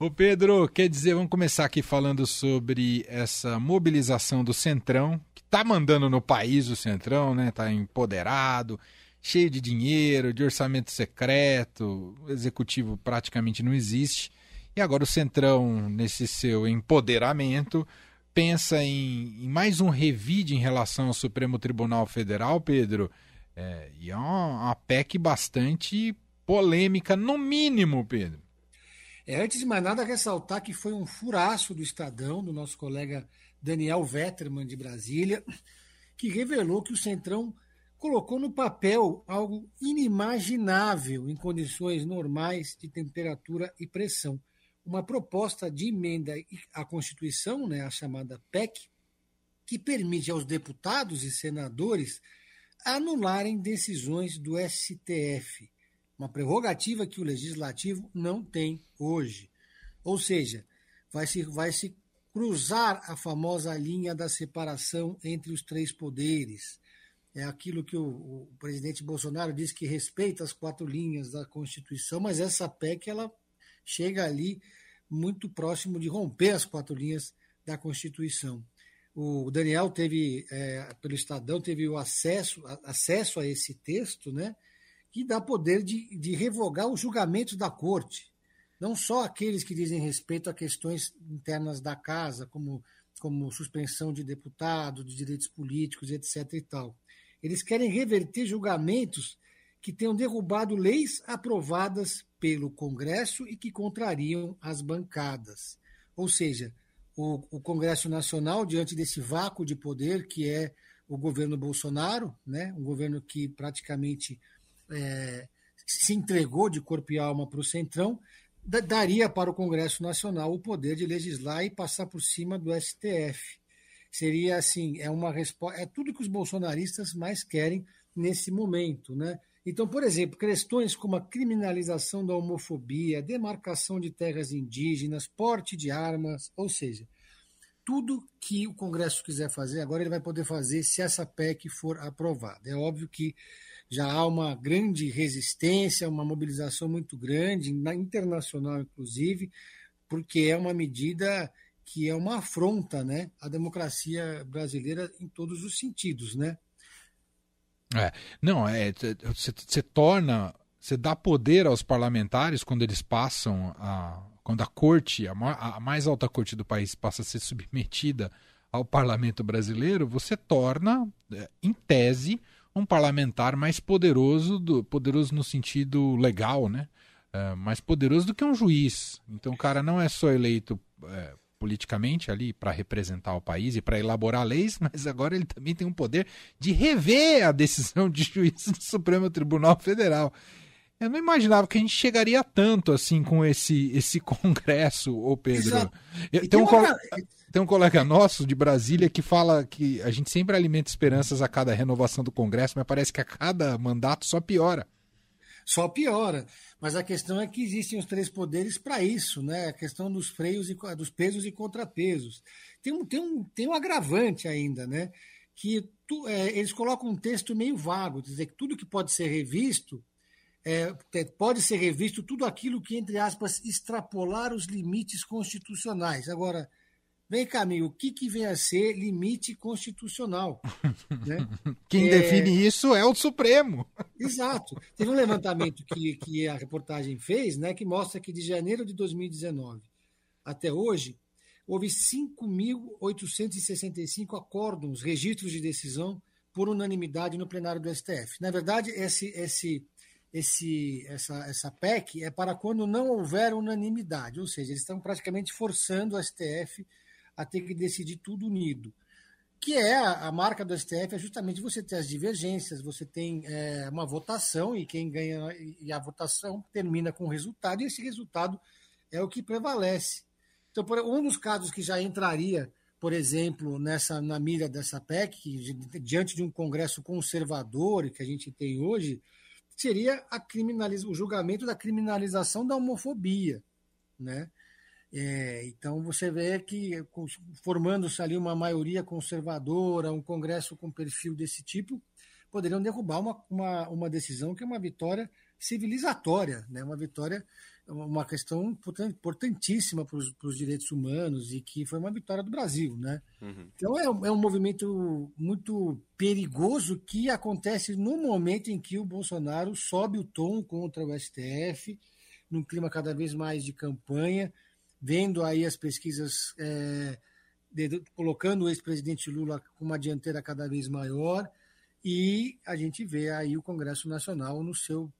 Ô Pedro, quer dizer, vamos começar aqui falando sobre essa mobilização do Centrão, que tá mandando no país o Centrão, né? Tá empoderado, cheio de dinheiro, de orçamento secreto, o executivo praticamente não existe. E agora o Centrão, nesse seu empoderamento, pensa em, em mais um revide em relação ao Supremo Tribunal Federal, Pedro. É, e é uma, uma PEC bastante polêmica, no mínimo, Pedro. É, antes de mais nada, ressaltar que foi um furaço do Estadão, do nosso colega Daniel Vetterman, de Brasília, que revelou que o Centrão colocou no papel algo inimaginável em condições normais de temperatura e pressão. Uma proposta de emenda à Constituição, né, a chamada PEC, que permite aos deputados e senadores anularem decisões do STF uma prerrogativa que o legislativo não tem hoje. Ou seja, vai se, vai se cruzar a famosa linha da separação entre os três poderes. É aquilo que o, o, presidente Bolsonaro diz que respeita as quatro linhas da Constituição, mas essa PEC ela chega ali muito próximo de romper as quatro linhas da Constituição. O Daniel teve, é, pelo Estadão, teve o acesso, acesso a esse texto, né? Que dá poder de, de revogar os julgamentos da corte. Não só aqueles que dizem respeito a questões internas da casa, como, como suspensão de deputado, de direitos políticos, etc. e tal. Eles querem reverter julgamentos que tenham derrubado leis aprovadas pelo Congresso e que contrariam as bancadas. Ou seja, o, o, Congresso Nacional, diante desse vácuo de poder que é o governo Bolsonaro, né, um governo que praticamente é, se entregou de corpo e alma para o Centrão, daria para o Congresso Nacional o poder de legislar e passar por cima do STF. Seria assim, é uma resposta, é tudo que os bolsonaristas mais querem nesse momento, né? Então, por exemplo, questões como a criminalização da homofobia, demarcação de terras indígenas, porte de armas, ou seja, tudo que o Congresso quiser fazer, agora ele vai poder fazer se essa PEC for aprovada. É óbvio que já há uma grande resistência, uma mobilização muito grande, na internacional inclusive, porque é uma medida que é uma afronta né, à democracia brasileira em todos os sentidos. Né? É, não, é, você torna, você dá poder aos parlamentares quando eles passam a. Quando a corte, a, a mais alta corte do país passa a ser submetida ao parlamento brasileiro, você torna, é, em tese, um parlamentar mais poderoso, do, poderoso no sentido legal, né? É, mais poderoso do que um juiz. Então o cara não é só eleito é, politicamente ali para representar o país e para elaborar leis, mas agora ele também tem um poder de rever a decisão de juiz do Supremo Tribunal Federal. Eu não imaginava que a gente chegaria tanto assim com esse esse congresso, ô Pedro. Exato. Eu, tem, um, uma... tem um colega nosso de Brasília que fala que a gente sempre alimenta esperanças a cada renovação do Congresso, mas parece que a cada mandato só piora. Só piora. Mas a questão é que existem os três poderes para isso, né? A questão dos freios e dos pesos e contrapesos. Tem um, tem um, tem um agravante ainda, né? Que tu, é, eles colocam um texto meio vago, dizer que tudo que pode ser revisto é, pode ser revisto tudo aquilo que, entre aspas, extrapolar os limites constitucionais. Agora, vem cá, amigo, o que, que vem a ser limite constitucional? né? Quem é... define isso é o Supremo. Exato. Teve um levantamento que, que a reportagem fez, né, que mostra que de janeiro de 2019 até hoje, houve 5.865 acórdons, registros de decisão por unanimidade no plenário do STF. Na verdade, esse, esse esse, essa, essa PEC é para quando não houver unanimidade, ou seja, eles estão praticamente forçando o STF a ter que decidir tudo unido. Que é a, marca do STF, é justamente você ter as divergências, você tem é, uma votação e quem ganha, e a votação termina com o resultado, e esse resultado é o que prevalece. Então, por, um dos casos que já entraria, por exemplo, nessa na mira dessa PEC, diante de um Congresso conservador que a gente tem hoje, seria a criminaliza, o julgamento da criminalização da homofobia. Né? É, então você vê que formando-se ali uma maioria conservadora, um Congresso com perfil desse tipo, poderiam derrubar uma, uma, uma decisão que é uma vitória civilizatória, né? uma vitória uma questão importantíssima para os direitos humanos e que foi uma vitória do Brasil, né? Uhum. Então é, é, um movimento muito perigoso que acontece no momento em que o Bolsonaro sobe o tom contra o STF, num clima cada vez mais de campanha, vendo aí as pesquisas é, de, colocando o ex-presidente Lula com uma dianteira cada vez maior e a gente vê aí o Congresso Nacional no seu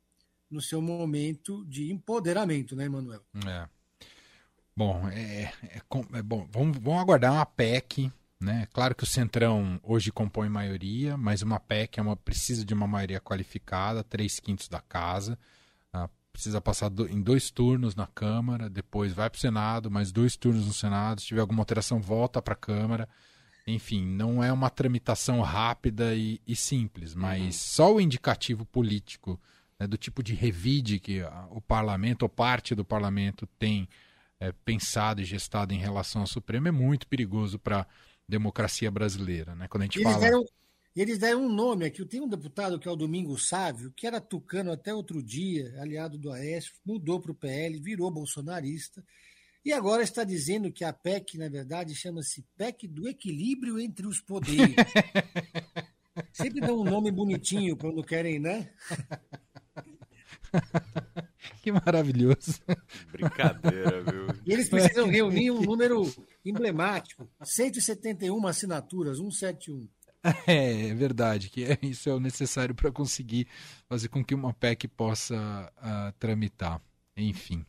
no seu momento de empoderamento, né, Emanuel? É. Bom, é, é, é, bom vamos, vamos aguardar uma PEC, né? Claro que o Centrão hoje compõe maioria, mas uma PEC é uma, precisa de uma maioria qualificada, três quintos da casa, ah, precisa passar do, em dois turnos na Câmara, depois vai para o Senado, mais dois turnos no Senado, se tiver alguma alteração, volta para a Câmara. Enfim, não é uma tramitação rápida e, e simples, mas uhum. só o indicativo político né, do tipo de revide que o parlamento ou parte do parlamento tem é, pensado e gestado em relação ao Supremo é muito perigoso para a democracia brasileira. Né? Quando a gente eles fala. Deram, eles deram um nome aqui. Tem um deputado que é o Domingo Sávio, que era tucano até outro dia, aliado do Aécio, mudou para o PL, virou bolsonarista. E agora está dizendo que a PEC, na verdade, chama-se PEC do equilíbrio entre os poderes. Sempre dá um nome bonitinho quando querem, né? que maravilhoso. Brincadeira, viu? E eles precisam reunir um número emblemático: 171 assinaturas, 171. É, é verdade, que é, isso é o necessário para conseguir fazer com que uma PEC possa uh, tramitar. Enfim.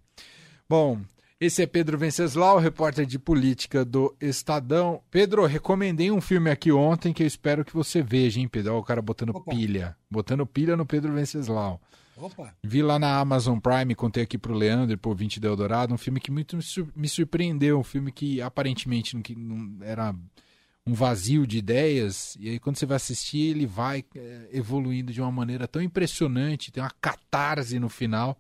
Bom, esse é Pedro Venceslau, repórter de política do Estadão. Pedro, recomendei um filme aqui ontem que eu espero que você veja, hein, Pedro? Olha o cara botando Opa. pilha. Botando pilha no Pedro Venceslau. Opa. Vi lá na Amazon Prime, contei aqui pro Leandro, por 20 de Eldorado, um filme que muito me surpreendeu, um filme que aparentemente não, não era um vazio de ideias, e aí quando você vai assistir, ele vai é, evoluindo de uma maneira tão impressionante, tem uma catarse no final.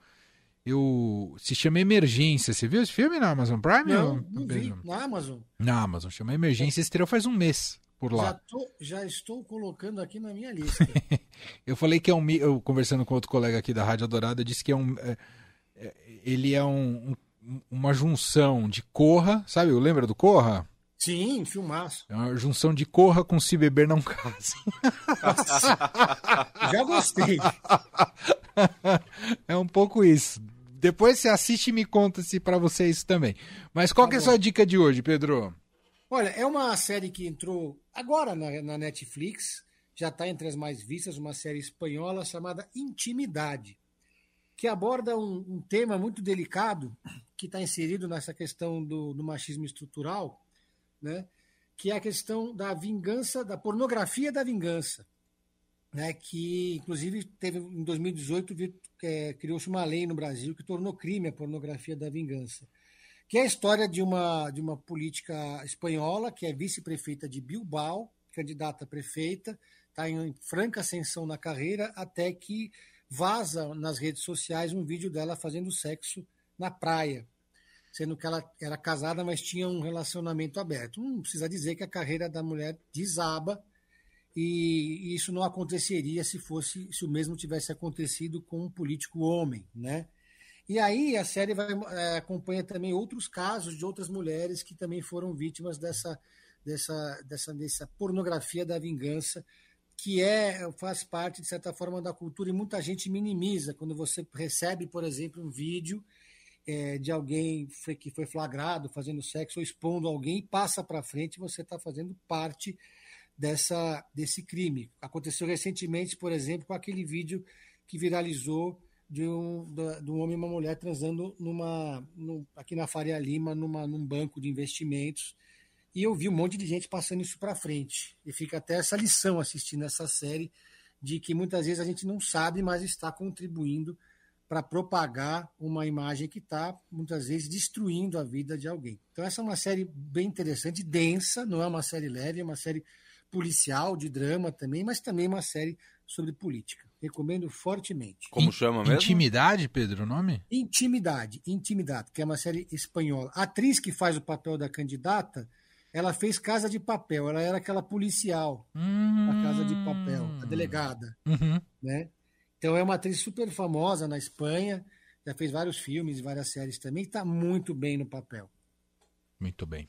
Eu se chama Emergência. Você viu esse filme na Amazon Prime? Não, não vi. Na Amazon. Na Amazon, chama Emergência, estreou faz um mês por lá. Já, tô, já estou colocando aqui na minha lista. eu falei que é um. Eu, conversando com outro colega aqui da Rádio Dourada, disse que é um. É, é, ele é um, um, uma junção de Corra, sabe? Lembra do Corra? Sim, filmaço. É uma junção de Corra com Se Beber Não Case. já gostei. é um pouco isso. Depois você assiste e me conta se para você é isso também. Mas qual tá que é a sua dica de hoje, Pedro? Olha, é uma série que entrou agora na, na Netflix, já está entre as mais vistas, uma série espanhola chamada Intimidade, que aborda um, um tema muito delicado que está inserido nessa questão do, do machismo estrutural, né? que é a questão da vingança, da pornografia da vingança, né? que inclusive teve em 2018 é, criou-se uma lei no Brasil que tornou crime a pornografia da vingança que é a história de uma, de uma política espanhola, que é vice-prefeita de Bilbao, candidata a prefeita, está em franca ascensão na carreira, até que vaza nas redes sociais um vídeo dela fazendo sexo na praia, sendo que ela era casada, mas tinha um relacionamento aberto. Não precisa dizer que a carreira da mulher desaba, e isso não aconteceria se fosse se o mesmo tivesse acontecido com um político homem, né? E aí a série vai, é, acompanha também outros casos de outras mulheres que também foram vítimas dessa, dessa, dessa, dessa pornografia da vingança, que é faz parte, de certa forma, da cultura e muita gente minimiza quando você recebe, por exemplo, um vídeo é, de alguém que foi flagrado fazendo sexo ou expondo alguém passa para frente, você está fazendo parte dessa, desse crime. Aconteceu recentemente, por exemplo, com aquele vídeo que viralizou de um, de um homem e uma mulher transando numa, aqui na Faria Lima, numa, num banco de investimentos. E eu vi um monte de gente passando isso para frente. E fica até essa lição assistindo essa série de que muitas vezes a gente não sabe, mas está contribuindo para propagar uma imagem que está, muitas vezes, destruindo a vida de alguém. Então, essa é uma série bem interessante, densa, não é uma série leve, é uma série policial, de drama também, mas também uma série sobre política. Recomendo fortemente. Como chama mesmo? Intimidade, Pedro, o nome? Intimidade, Intimidade, que é uma série espanhola. A atriz que faz o papel da candidata, ela fez Casa de Papel. Ela era aquela policial hum... da Casa de Papel, a delegada. Uhum. Né? Então é uma atriz super famosa na Espanha, já fez vários filmes e várias séries também, está muito bem no papel. Muito bem.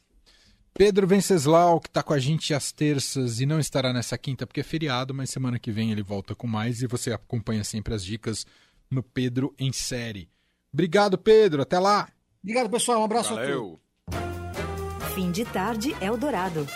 Pedro Venceslau, que está com a gente às terças e não estará nessa quinta porque é feriado, mas semana que vem ele volta com mais e você acompanha sempre as dicas no Pedro em Série. Obrigado, Pedro. Até lá. Obrigado, pessoal. Um abraço Valeu. a todos. Fim de tarde Eldorado.